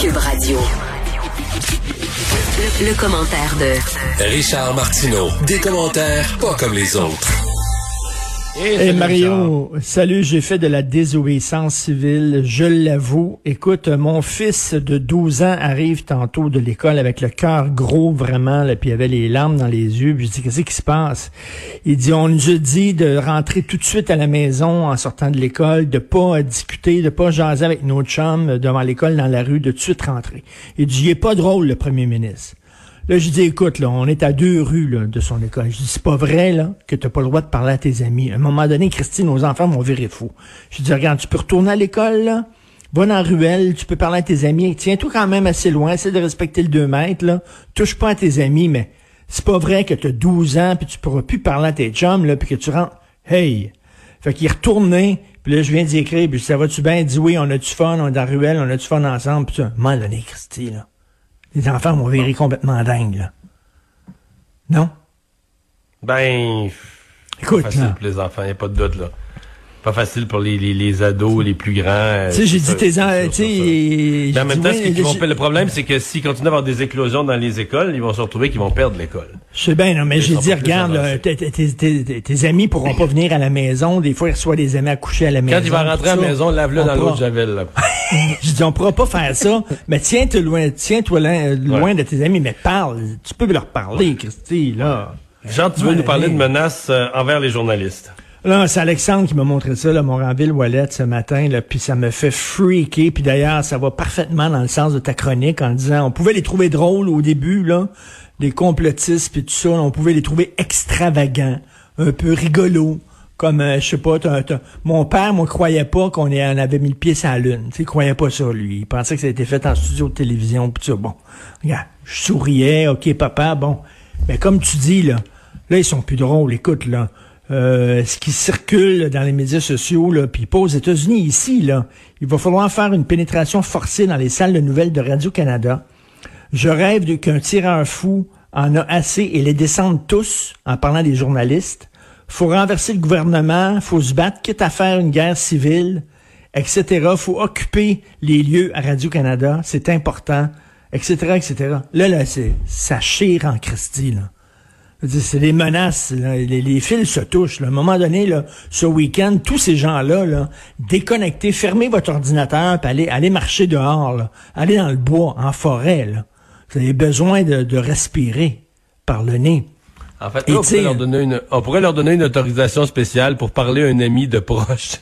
Cube Radio. Le, le commentaire de Richard Martineau. Des commentaires pas comme les autres. Hey Mario, salut, j'ai fait de la désobéissance civile, je l'avoue. Écoute, mon fils de 12 ans arrive tantôt de l'école avec le cœur gros vraiment, là, puis il avait les larmes dans les yeux. Puis je dis, qu'est-ce qui se passe? Il dit, on nous a dit de rentrer tout de suite à la maison en sortant de l'école, de pas discuter, de pas jaser avec nos chums devant l'école dans la rue, de tout de suite rentrer. Il dit, il est pas drôle, le premier ministre. Là, je dis, écoute, là, on est à deux rues de son école. Je dis, c'est pas vrai là, que t'as pas le droit de parler à tes amis. À un moment donné, Christine, nos enfants vont virer fou. Je dis, regarde, tu peux retourner à l'école, là, va dans la ruelle, tu peux parler à tes amis. Tiens-toi quand même assez loin, essaie de respecter le 2 mètres. Touche pas à tes amis, mais c'est pas vrai que t'as 12 ans, puis tu pourras plus parler à tes chums, là, puis que tu rentres. Hey! Fait qu'il est retourné, puis là, je viens d'y écrire, puis ça va-tu bien? Il dit, oui, on a du fun, on est dans la ruelle, on a du fun ensemble, puis ça. Moment donné, Christy, là. Les enfants vont virer complètement dingue, là. Non? Ben, Écoute, facile là. pour les enfants, il a pas de doute, là. Pas facile pour les, les, les ados, les plus grands. euh, Tu sais, j'ai dit tes en- en même temps, ce qu'ils vont le problème, c'est que s'ils continuent à avoir des éclosions dans les écoles, ils vont se retrouver qu'ils vont perdre l'école. Je sais bien, non, mais j'ai dit, regarde, là, avancés. tes, tes- tes- tes- tes amis pourront pas venir à la maison. Des fois, ils reçoivent des amis à coucher à la maison. Quand il va rentrer à la maison, lave-le dans l'eau de Javel, là. Je dis, on pourra pas faire ça, mais tiens-toi loin, tiens-toi loin, Ouais. de tes amis, mais parle. Tu peux leur parler, Christy, là. Jean, tu veux nous parler de menaces euh, envers les journalistes? Là, c'est Alexandre qui m'a montré ça, là, Moranville Wallet, ce matin, là, puis ça me fait freaker. Puis d'ailleurs, ça va parfaitement dans le sens de ta chronique en disant, on pouvait les trouver drôles au début, là, les complotistes puis tout ça, on pouvait les trouver extravagants, un peu rigolos. Comme, euh, je sais pas, t'as- t'as- mon père, moi, croyait pas qu'on ait- on avait mis le pied sur la lune. Tu sais, croyait pas ça, lui. Il pensait que ça a été fait en studio de télévision, pis ça. Bon, regarde, je souriais, ok, papa, bon. Mais comme tu dis, là, là, ils sont plus drôles. Écoute, là, euh, ce qui circule dans les médias sociaux, là, puis pas aux États-Unis, ici, là, il va falloir faire une pénétration forcée dans les salles de nouvelles de Radio-Canada. Je rêve qu'un tireur fou en a assez et les descende tous en parlant des journalistes. Faut renverser le gouvernement, faut se battre, quitte à faire une guerre civile, etc. Faut occuper les lieux à Radio-Canada, c'est important, etc., etc. Là, là, c'est, ça chire en Christie, là. C'est des menaces. là. Les, les fils se touchent. là. À un moment donné, là, ce week-end, tous ces gens-là, là, déconnectez, fermez votre ordinateur, puis allez, allez marcher dehors. Là. Allez dans le bois, en forêt. Là. Vous avez besoin de, de respirer par le nez. En fait, là, on, pourrait leur donner une, on pourrait leur donner une autorisation spéciale pour parler à un ami de proche.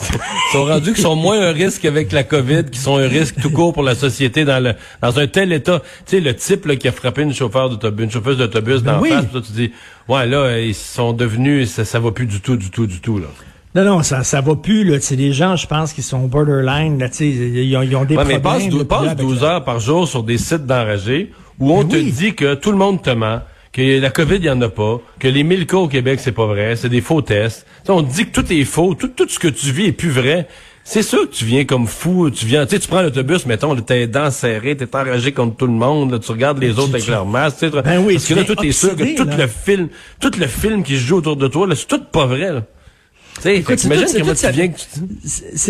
Ils sont rendus qu'ils sont moins un risque avec la COVID, qu'ils sont un risque tout court pour la société dans le dans un tel état. Tu sais, le type là, qui a frappé une chauffeur d'autobus, une chauffeuse d'autobus Ben d'en oui. face, tu dis, ouais, là, ils sont devenus, ça, ça va plus du tout, du tout, du tout, là. Non, non, ça, ça va plus. Là. C'est des gens, je pense, qui sont borderline. Là, tu ils, ont, ils ont des Ouais, mais problèmes. passe, dou- là, puis passe là, avec 12 la- heures par jour sur des sites d'enragés où on Ben te dit que tout le monde te ment, que la COVID, il y en a pas, que les 1000 cas au Québec, c'est pas vrai, c'est des faux tests. On te dit que tout est faux, tout, tout ce que tu vis est plus vrai. C'est sûr que tu viens comme fou, tu viens, tu sais, tu prends l'autobus, mettons, les dents serrées, t'es enragé contre tout le monde, là, tu regardes les autres avec tu- leur masque, tu sais, Ben oui, parce que là, tout est sûr que tout le film, tout le film qui se joue autour de toi, là, c'est tout pas vrai, là. C'est tu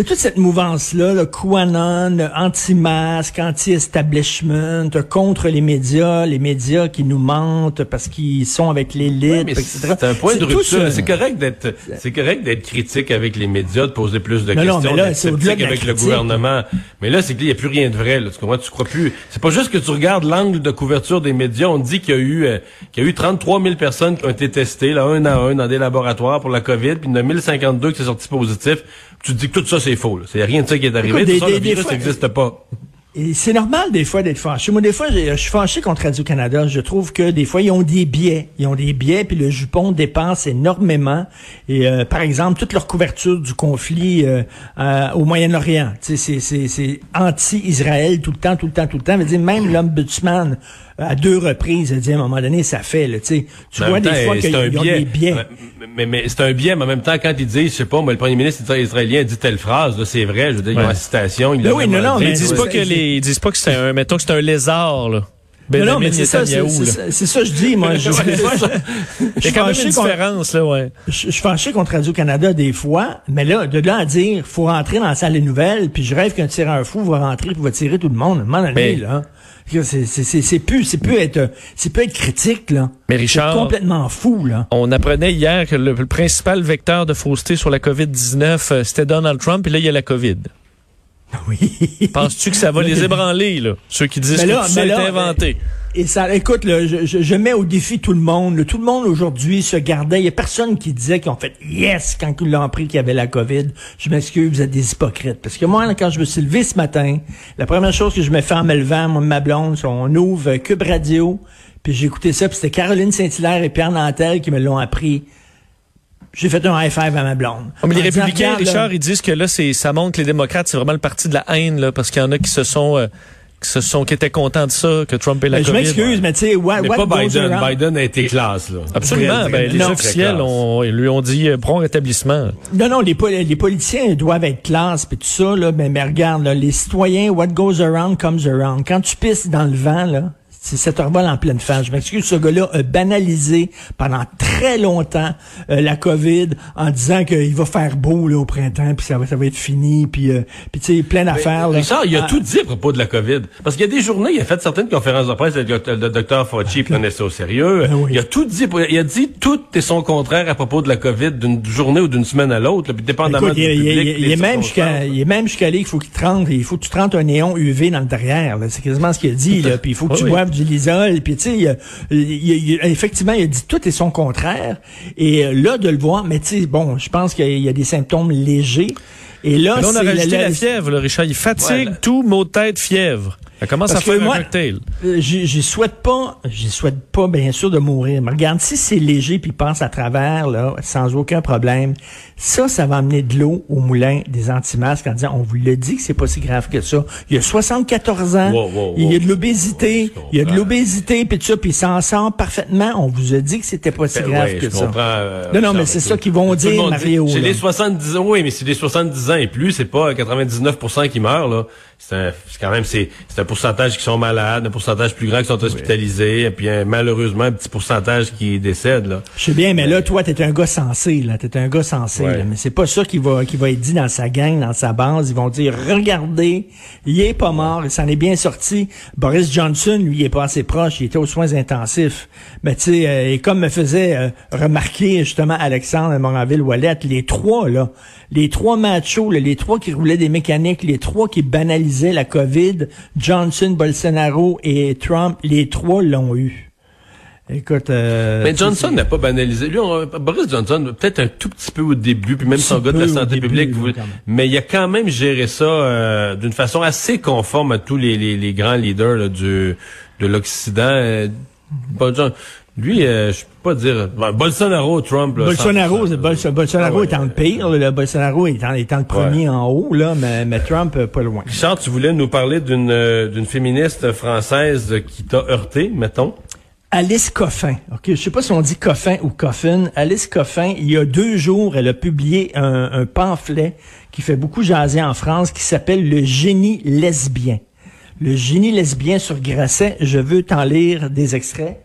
toute cette mouvance-là, le QAnon, anti-masque, anti-establishment, contre les médias, les médias qui nous mentent parce qu'ils sont avec l'élite, Ouais, c'est un point de rupture. C'est correct d'être, c'est correct d'être critique avec les médias, de poser plus de Non, questions, d'être sceptique de avec le gouvernement. Mais là, c'est qu'il n'y a plus rien de vrai. Là, tu comprends? Tu crois plus. C'est pas juste que tu regardes l'angle de couverture des médias. On dit qu'il y a eu, euh, qu'il y a eu 33 000 personnes qui ont été testées, là, un à un, dans des laboratoires pour la COVID, puis il y en a 1052 qui sont sortis positifs. Tu te dis que tout ça, c'est faux. Il n'y a rien de ça qui est arrivé. Écoute, tout des- ça, des- le virus n'existe pas. Et c'est normal des fois d'être fâché. Moi, des fois, je suis fâché contre Radio-Canada. Je trouve que des fois, ils ont des biais. Ils ont des biais, puis le jupon dépense énormément. Et euh, par exemple, toute leur couverture du conflit euh, euh, au Moyen-Orient, c'est anti-Israël tout le temps, tout le temps, tout le temps. dire, même l'ombudsman à deux reprises, a dit à un moment donné, ça fait, là, tu vois des fois qu'ils ont des biais. Mais, mais, c'est un biais, mais en même temps, quand ils disent, je sais pas, moi, le premier ministre israélien dit telle phrase, c'est vrai, je veux dire, ils ont la citation, ils, oui, non, non, mais ils disent pas que les, ils disent pas que c'est un, mettons que c'est un lézard, là. Ben non, mais c'est ça, c'est ça, je dis, moi. Je, Il y a quand même une différence, là, ouais. Je, suis fâché contre Radio-Canada des fois, mais là, de là à dire, faut rentrer dans la salle des nouvelles, puis je rêve qu'un tireur fou va rentrer puis va tirer tout le monde. À un moment donné, là. C'est plus, c'est plus être, c'est plus être critique là. Mais Richard, complètement fou là. On apprenait hier que le, principal vecteur de fausseté sur la COVID-19, euh, c'était Donald Trump, et là il y a la COVID. Oui. Penses-tu que ça va les ébranler là, ceux qui disent que ça a été inventé? Et ça, écoute, là, je, je, mets au défi tout le monde. Tout le monde aujourd'hui se gardait. Il y a personne qui disait qu'ils ont fait yes quand ils l'ont appris qu'il y avait la COVID. Je m'excuse, vous êtes des hypocrites. Parce que moi, quand je me suis levé ce matin, la première chose que je me fais en me levant, moi, ma blonde, on ouvre Cube Radio, puis j'ai écouté ça, puis c'était Caroline Saint-Hilaire et Pierre Nantel qui me l'ont appris. J'ai fait un high five à ma blonde. Oh, mais les républicains, Richard, ils disent que là, c'est ça montre que les démocrates, c'est vraiment le parti de la haine, là, parce qu'il y en a qui se sont euh, qui se sont qui étaient contents de ça que Trump ait la ben, COVID. Je m'excuse, mais tu sais, what, mais pas Biden. Biden a été classe là. Absolument. Ben, les officiels ont, lui ont dit euh, rétablissement. Non, non, les, les politiciens doivent être classe puis tout ça là. Mais, mais regarde, là, les citoyens, what goes around comes around. Quand tu pisses dans le vent là, c'est cette herbole en pleine face. Je m'excuse, ce gars-là a banalisé pendant très longtemps euh, la COVID en disant qu'il va faire beau là, au printemps, puis ça va, ça va être fini, puis, euh, puis tu sais, plein d'affaires. Richard, il a ah. tout dit à propos de la COVID. Parce qu'il y a des journées, il a fait certaines conférences de presse, le, le docteur Fauci prenait ça au sérieux. Ben il a tout dit, il a dit tout et son contraire à propos de la COVID d'une journée ou d'une semaine à l'autre, puis dépendamment du public. Il, est même jusqu'à, il est même jusqu'à qu'il faut qu'il il faut que tu te un néon UV dans le derrière. C'est quasiment ce qu'il a dit, là, puis il faut que tu boives du Lisol, puis tu sais, effectivement, il a dit tout et son contraire. Et euh, là, de le voir, mais tu sais, bon, je pense qu'il y, a des symptômes légers. Et là, on a rajouté la, fièvre, le Richard. Il fatigue, tout, mot de tête, fièvre. Elle commence à faire moi, un cocktail. Euh, j'y souhaite pas, j'y souhaite pas, bien sûr, de mourir. Mais regarde, si c'est léger puis passe à travers, là, sans aucun problème, ça, ça va amener de l'eau au moulin des anti-masques en disant, on vous l'a dit que c'est pas si grave que ça. Il y a 74 ans, il y a de l'obésité, il y a de l'obésité, puis tout ça, puis il s'en sort parfaitement. On vous a dit que c'était pas si ben grave que ça. Euh, non, non, mais c'est ça qu'ils vont dire, Mario. C'est les 70 ans, oui, mais c'est les 70 ans et plus, c'est pas 99% qui meurent, là c'est quand même c'est un pourcentage qui sont malades, un pourcentage plus grand qui sont hospitalisés, et puis malheureusement un petit pourcentage qui décède là. Je sais bien, mais là toi t'es un gars sensé là, t'es un gars sensé là, mais c'est pas ça qui va qui va être dit dans sa gang, dans sa base. Ils vont dire regardez, il est pas mort, il s'en est bien sorti. Boris Johnson lui il est pas assez proche, il était aux soins intensifs. Mais tu sais, euh, et comme me faisait euh, remarquer justement Alexandre Moranville Wallet, les trois là, les trois machos, les trois qui roulaient des mécaniques, les trois qui banalisaient la COVID, Johnson, Bolsonaro et Trump, les trois l'ont eu. Écoute, euh, mais Johnson n'a pas banalisé. Lui, Boris Johnson, peut-être un tout petit peu au début, puis même son gars de la santé publique, mais il a quand même géré ça euh, d'une façon assez conforme à tous les, les, grands leaders du, de l'Occident. Euh, lui, euh, je peux pas dire. Bolsonaro, Trump. Là, Bolsonaro, Bolsonaro ah est en le pire. le Bolsonaro est en, le premier en haut, là, mais, mais Trump euh, pas loin. Richard, tu voulais nous parler d'une euh, d'une féministe française qui t'a heurté, mettons? Alice Coffin. Ok, je sais pas si on dit Coffin ou Coffin. Alice Coffin, il y a deux jours, elle a publié un, un pamphlet qui fait beaucoup jaser en France, qui s'appelle Le génie lesbien. Le génie lesbien sur Grasset. Je veux t'en lire des extraits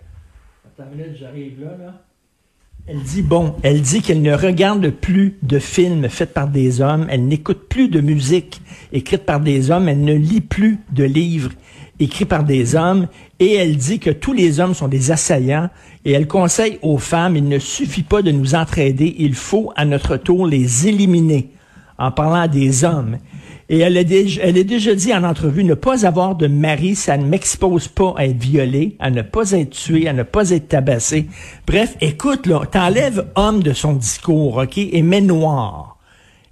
Elle dit, bon, elle dit qu'elle ne regarde plus de films faits par des hommes, elle n'écoute plus de musique écrite par des hommes, elle ne lit plus de livres écrits par des hommes, et elle dit que tous les hommes sont des assaillants, et elle conseille aux femmes, il ne suffit pas de nous entraider, il faut à notre tour les éliminer, en parlant des hommes. Et elle a, déjà, elle dit en entrevue, ne pas avoir de mari, ça ne m'expose pas à être violée, à ne pas être tuée, à ne pas être tabassée. Bref, écoute, là, t'enlèves homme de son discours, OK, et mets noir.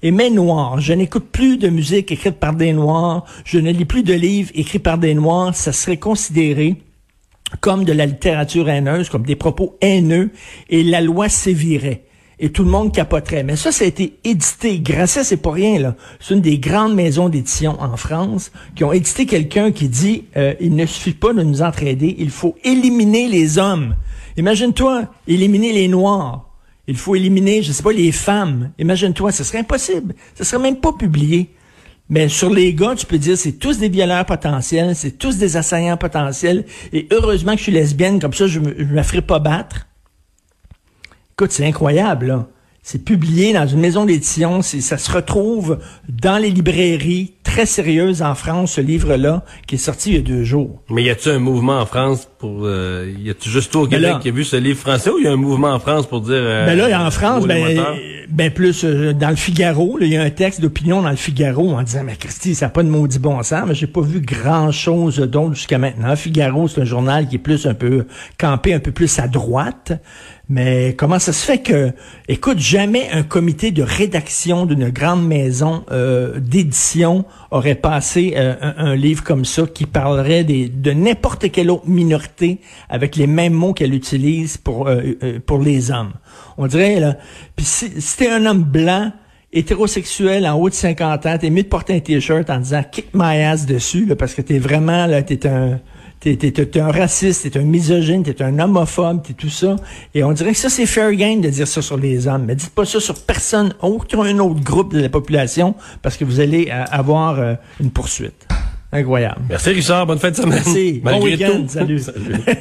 et mes noirs. Je n'écoute plus de musique écrite par des noirs. Je ne lis plus de livres écrits par des noirs. Ça serait considéré comme de la littérature haineuse, comme des propos haineux, et la loi sévirait. Et tout le monde capoterait. Mais ça, ça a été édité. Grâce c'est pas rien, là. C'est une des grandes maisons d'édition en France qui ont édité quelqu'un qui dit euh, il ne suffit pas de nous entraider, il faut éliminer les hommes. Imagine-toi, éliminer les Noirs. Il faut éliminer, je sais pas, les femmes. Imagine-toi, ce serait impossible. Ce serait même pas publié. Mais sur les gars, tu peux dire c'est tous des violeurs potentiels, c'est tous des assaillants potentiels. Et heureusement que je suis lesbienne, comme ça je me, me ferai pas battre. Écoute, c'est incroyable, là. C'est publié dans une maison d'édition, ça se retrouve dans les librairies très sérieuses en France, ce livre-là, qui est sorti il y a deux jours. Mais y a-tu un mouvement en France pour... Euh, y a-tu juste toi au Québec qui a vu ce livre français ou y a un mouvement en France pour dire... Euh, ben là, en France, ben, ben plus euh, dans le Figaro, il y a un texte d'opinion dans le Figaro en disant, mais Christy, ça n'a pas de maudit bon sens, mais j'ai pas vu grand-chose d'autre jusqu'à maintenant. Figaro, c'est un journal qui est plus un peu campé, un peu plus à droite. Mais comment ça se fait que, écoute, jamais un comité de rédaction d'une grande maison euh, d'édition aurait passé euh, un, livre comme ça qui parlerait des, de n'importe quelle autre minorité avec les mêmes mots qu'elle utilise pour euh, pour les hommes. On dirait là, puis si, si t'es un homme blanc hétérosexuel en haut de 50 ans, t'es mieux de porter un t-shirt en disant kick my ass dessus là, parce que t'es vraiment là, t'es un t'es, un raciste, t'es un misogyne, t'es un homophobe, t'es tout ça. Et on dirait que ça, c'est fair game de dire ça sur les hommes. Mais dites pas ça sur personne, aucun autre groupe de la population, parce que vous allez euh, avoir euh, une poursuite. Incroyable. Merci Richard, bonne fin de semaine. Merci. bon week-end. Salut.